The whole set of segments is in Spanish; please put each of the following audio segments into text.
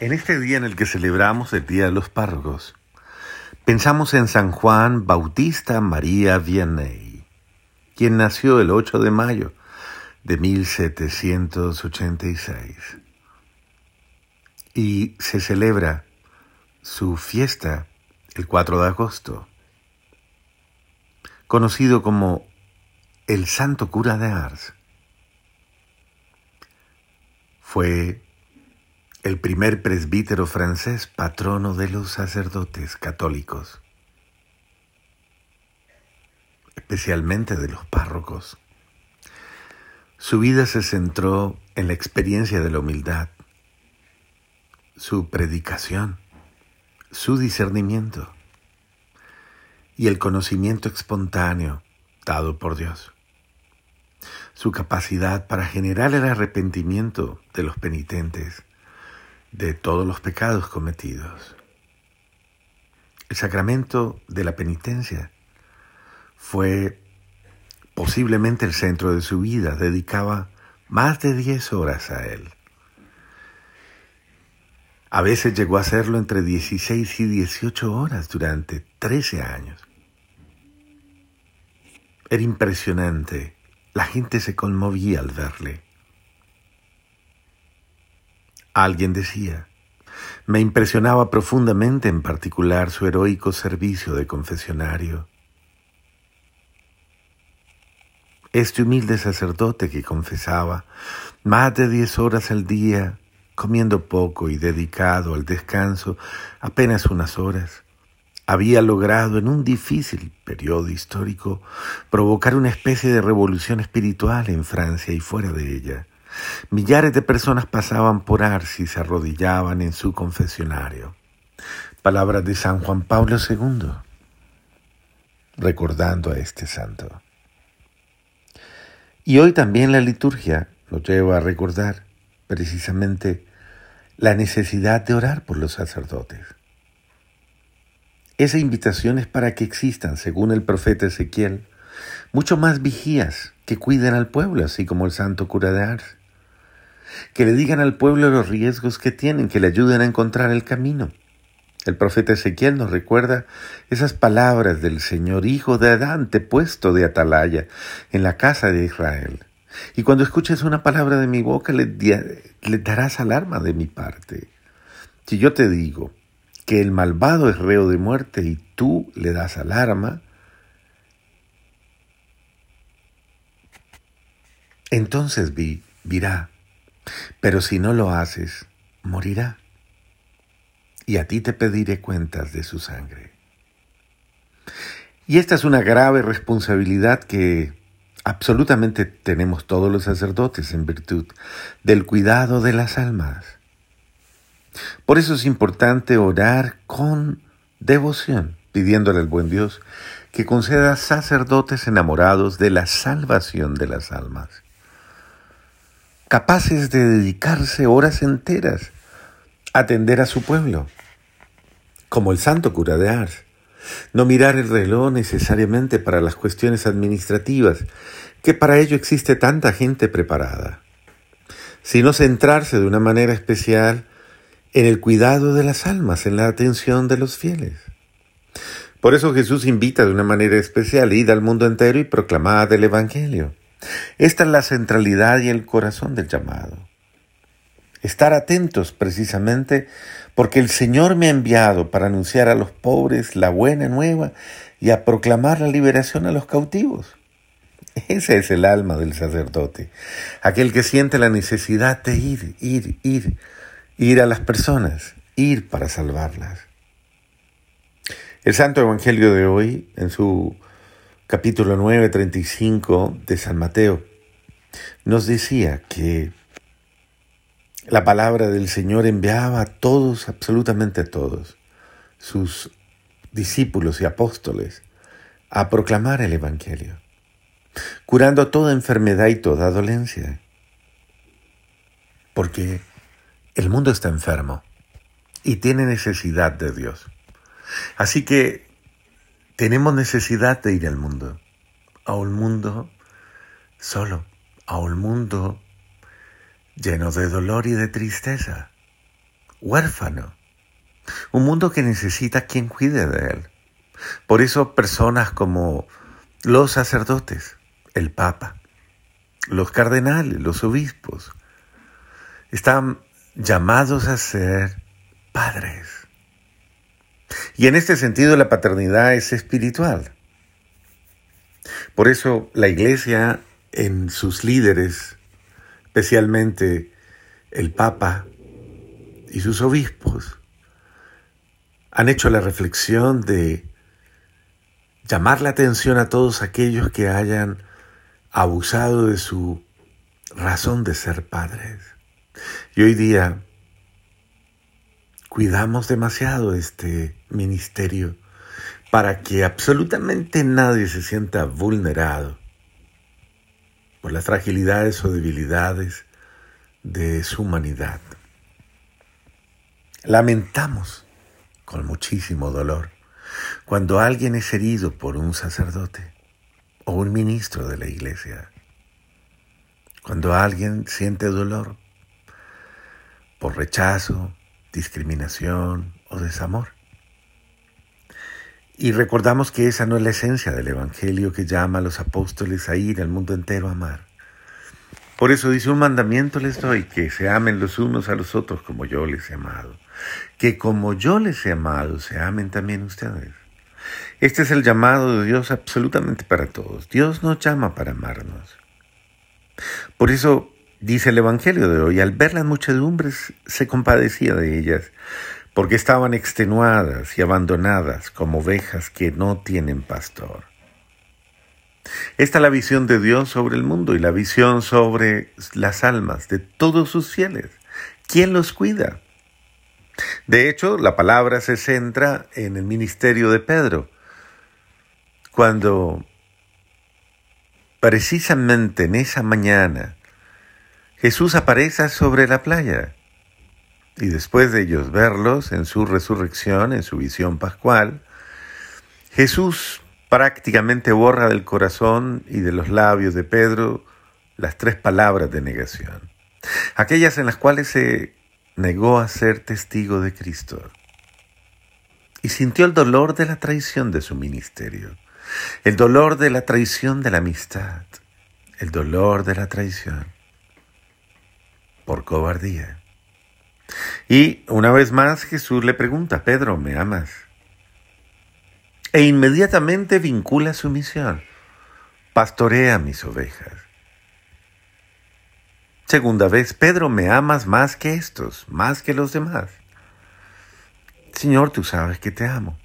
En este día en el que celebramos el Día de los Párrocos, pensamos en San Juan Bautista María Vianney, quien nació el 8 de mayo de 1786. Y se celebra su fiesta el 4 de agosto, conocido como el Santo Cura de Ars. Fue el primer presbítero francés patrono de los sacerdotes católicos, especialmente de los párrocos. Su vida se centró en la experiencia de la humildad, su predicación, su discernimiento y el conocimiento espontáneo dado por Dios, su capacidad para generar el arrepentimiento de los penitentes de todos los pecados cometidos. El sacramento de la penitencia fue posiblemente el centro de su vida, dedicaba más de 10 horas a él. A veces llegó a hacerlo entre 16 y 18 horas durante 13 años. Era impresionante, la gente se conmovía al verle. Alguien decía, me impresionaba profundamente en particular su heroico servicio de confesionario. Este humilde sacerdote que confesaba más de diez horas al día, comiendo poco y dedicado al descanso apenas unas horas, había logrado en un difícil periodo histórico provocar una especie de revolución espiritual en Francia y fuera de ella. Millares de personas pasaban por Ars y se arrodillaban en su confesionario. Palabras de San Juan Pablo II, recordando a este santo. Y hoy también la liturgia nos lleva a recordar precisamente la necesidad de orar por los sacerdotes. Esa invitación es para que existan, según el profeta Ezequiel, mucho más vigías que cuiden al pueblo, así como el santo cura de Ars que le digan al pueblo los riesgos que tienen, que le ayuden a encontrar el camino. El profeta Ezequiel nos recuerda esas palabras del Señor, hijo de Adán, te puesto de atalaya en la casa de Israel. Y cuando escuches una palabra de mi boca, le, le darás alarma de mi parte. Si yo te digo que el malvado es reo de muerte y tú le das alarma, entonces vi, virá pero si no lo haces, morirá. Y a ti te pediré cuentas de su sangre. Y esta es una grave responsabilidad que absolutamente tenemos todos los sacerdotes en virtud del cuidado de las almas. Por eso es importante orar con devoción, pidiéndole al buen Dios que conceda sacerdotes enamorados de la salvación de las almas capaces de dedicarse horas enteras a atender a su pueblo, como el santo cura de Ars. No mirar el reloj necesariamente para las cuestiones administrativas, que para ello existe tanta gente preparada, sino centrarse de una manera especial en el cuidado de las almas, en la atención de los fieles. Por eso Jesús invita de una manera especial, id al mundo entero y proclamad el Evangelio. Esta es la centralidad y el corazón del llamado. Estar atentos precisamente porque el Señor me ha enviado para anunciar a los pobres la buena nueva y a proclamar la liberación a los cautivos. Ese es el alma del sacerdote, aquel que siente la necesidad de ir, ir, ir, ir a las personas, ir para salvarlas. El Santo Evangelio de hoy, en su capítulo 9, 35 de San Mateo, nos decía que la palabra del Señor enviaba a todos, absolutamente a todos, sus discípulos y apóstoles, a proclamar el Evangelio, curando toda enfermedad y toda dolencia. Porque el mundo está enfermo y tiene necesidad de Dios. Así que tenemos necesidad de ir al mundo, a un mundo solo, a un mundo lleno de dolor y de tristeza, huérfano, un mundo que necesita quien cuide de él. Por eso personas como los sacerdotes, el Papa, los cardenales, los obispos, están llamados a ser padres. Y en este sentido la paternidad es espiritual. Por eso la iglesia en sus líderes, especialmente el Papa y sus obispos, han hecho la reflexión de llamar la atención a todos aquellos que hayan abusado de su razón de ser padres. Y hoy día cuidamos demasiado este ministerio para que absolutamente nadie se sienta vulnerado por las fragilidades o debilidades de su humanidad. Lamentamos con muchísimo dolor cuando alguien es herido por un sacerdote o un ministro de la iglesia, cuando alguien siente dolor por rechazo, discriminación o desamor. Y recordamos que esa no es la esencia del Evangelio que llama a los apóstoles a ir al mundo entero a amar. Por eso dice, un mandamiento les doy, que se amen los unos a los otros como yo les he amado. Que como yo les he amado, se amen también ustedes. Este es el llamado de Dios absolutamente para todos. Dios nos llama para amarnos. Por eso dice el Evangelio de hoy, al ver las muchedumbres se compadecía de ellas, porque estaban extenuadas y abandonadas como ovejas que no tienen pastor. Esta es la visión de Dios sobre el mundo y la visión sobre las almas de todos sus fieles. ¿Quién los cuida? De hecho, la palabra se centra en el ministerio de Pedro, cuando precisamente en esa mañana Jesús aparece sobre la playa y después de ellos verlos en su resurrección, en su visión pascual, Jesús prácticamente borra del corazón y de los labios de Pedro las tres palabras de negación, aquellas en las cuales se negó a ser testigo de Cristo y sintió el dolor de la traición de su ministerio, el dolor de la traición de la amistad, el dolor de la traición por cobardía. Y una vez más Jesús le pregunta, Pedro, ¿me amas? E inmediatamente vincula su misión. Pastorea mis ovejas. Segunda vez, Pedro, ¿me amas más que estos, más que los demás? Señor, tú sabes que te amo.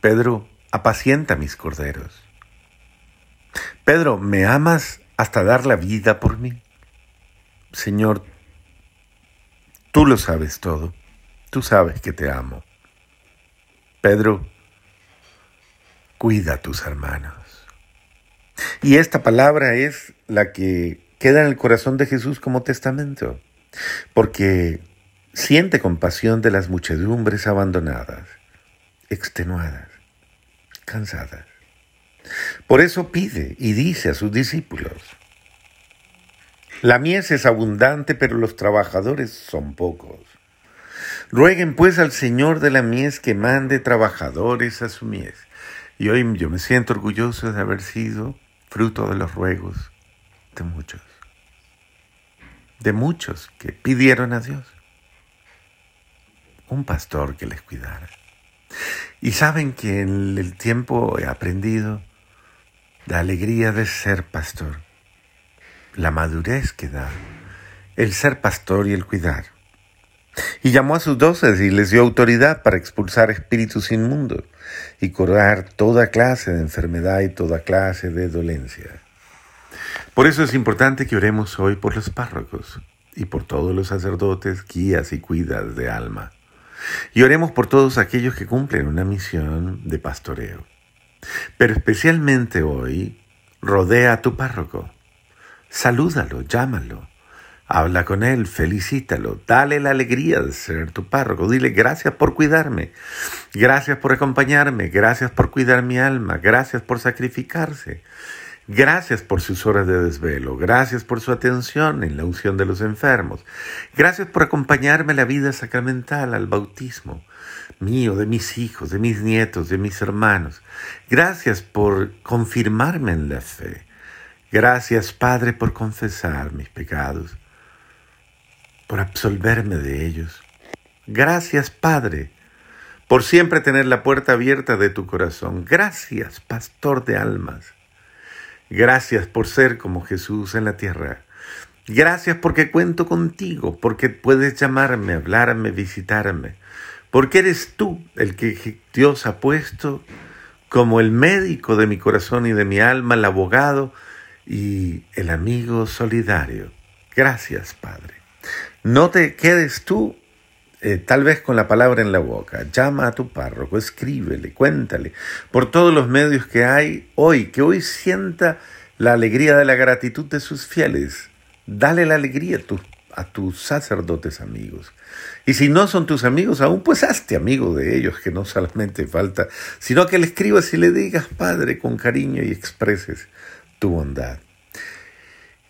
Pedro, apacienta mis corderos. Pedro, ¿me amas hasta dar la vida por mí? Señor, tú lo sabes todo. Tú sabes que te amo. Pedro, cuida a tus hermanos. Y esta palabra es la que queda en el corazón de Jesús como testamento, porque siente compasión de las muchedumbres abandonadas, extenuadas, cansadas. Por eso pide y dice a sus discípulos, la mies es abundante, pero los trabajadores son pocos. Rueguen pues al Señor de la mies que mande trabajadores a su mies. Y hoy yo me siento orgulloso de haber sido fruto de los ruegos de muchos. De muchos que pidieron a Dios un pastor que les cuidara. Y saben que en el tiempo he aprendido la alegría de ser pastor, la madurez que da el ser pastor y el cuidar. Y llamó a sus doces y les dio autoridad para expulsar espíritus inmundos y curar toda clase de enfermedad y toda clase de dolencia. Por eso es importante que oremos hoy por los párrocos y por todos los sacerdotes, guías y cuidas de alma. Y oremos por todos aquellos que cumplen una misión de pastoreo. Pero especialmente hoy, rodea a tu párroco. Salúdalo, llámalo, Habla con él, felicítalo, dale la alegría de ser tu párroco, dile gracias por cuidarme, gracias por acompañarme, gracias por cuidar mi alma, gracias por sacrificarse, Gracias por sus horas de desvelo. Gracias por su atención en la unción de los enfermos. Gracias por acompañarme a la vida sacramental, al bautismo mío, de mis hijos, de mis nietos, de mis hermanos. Gracias por confirmarme en la fe. Gracias, Padre, por confesar mis pecados, por absolverme de ellos. Gracias, Padre, por siempre tener la puerta abierta de tu corazón. Gracias, Pastor de almas. Gracias por ser como Jesús en la tierra. Gracias porque cuento contigo, porque puedes llamarme, hablarme, visitarme, porque eres tú el que Dios ha puesto como el médico de mi corazón y de mi alma, el abogado y el amigo solidario. Gracias, Padre. No te quedes tú eh, tal vez con la palabra en la boca. Llama a tu párroco, escríbele, cuéntale por todos los medios que hay hoy, que hoy sienta la alegría de la gratitud de sus fieles. Dale la alegría a, a tus sacerdotes amigos. Y si no son tus amigos aún, pues hazte amigo de ellos, que no solamente falta, sino que le escribas y le digas, Padre, con cariño y expreses tu bondad.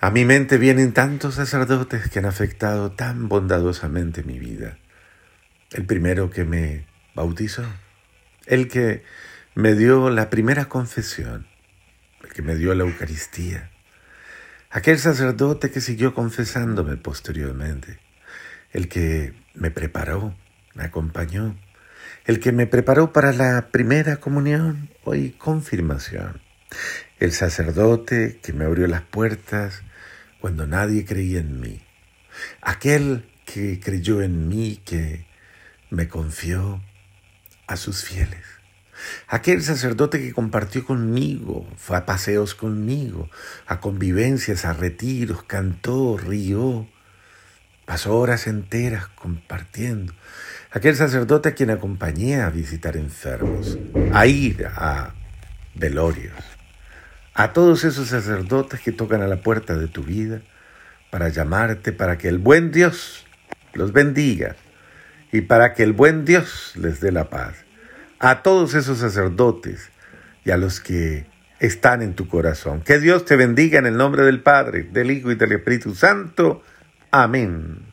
A mi mente vienen tantos sacerdotes que han afectado tan bondadosamente mi vida el primero que me bautizó, el que me dio la primera confesión, el que me dio la Eucaristía, aquel sacerdote que siguió confesándome posteriormente, el que me preparó, me acompañó, el que me preparó para la primera comunión hoy confirmación, el sacerdote que me abrió las puertas cuando nadie creía en mí, aquel que creyó en mí, que me confió a sus fieles. Aquel sacerdote que compartió conmigo, fue a paseos conmigo, a convivencias, a retiros, cantó, rió, pasó horas enteras compartiendo. Aquel sacerdote a quien acompañé a visitar enfermos, a ir a velorios. A todos esos sacerdotes que tocan a la puerta de tu vida para llamarte, para que el buen Dios los bendiga y para que el buen Dios les dé la paz. A todos esos sacerdotes y a los que están en tu corazón. Que Dios te bendiga en el nombre del Padre, del Hijo y del Espíritu Santo. Amén.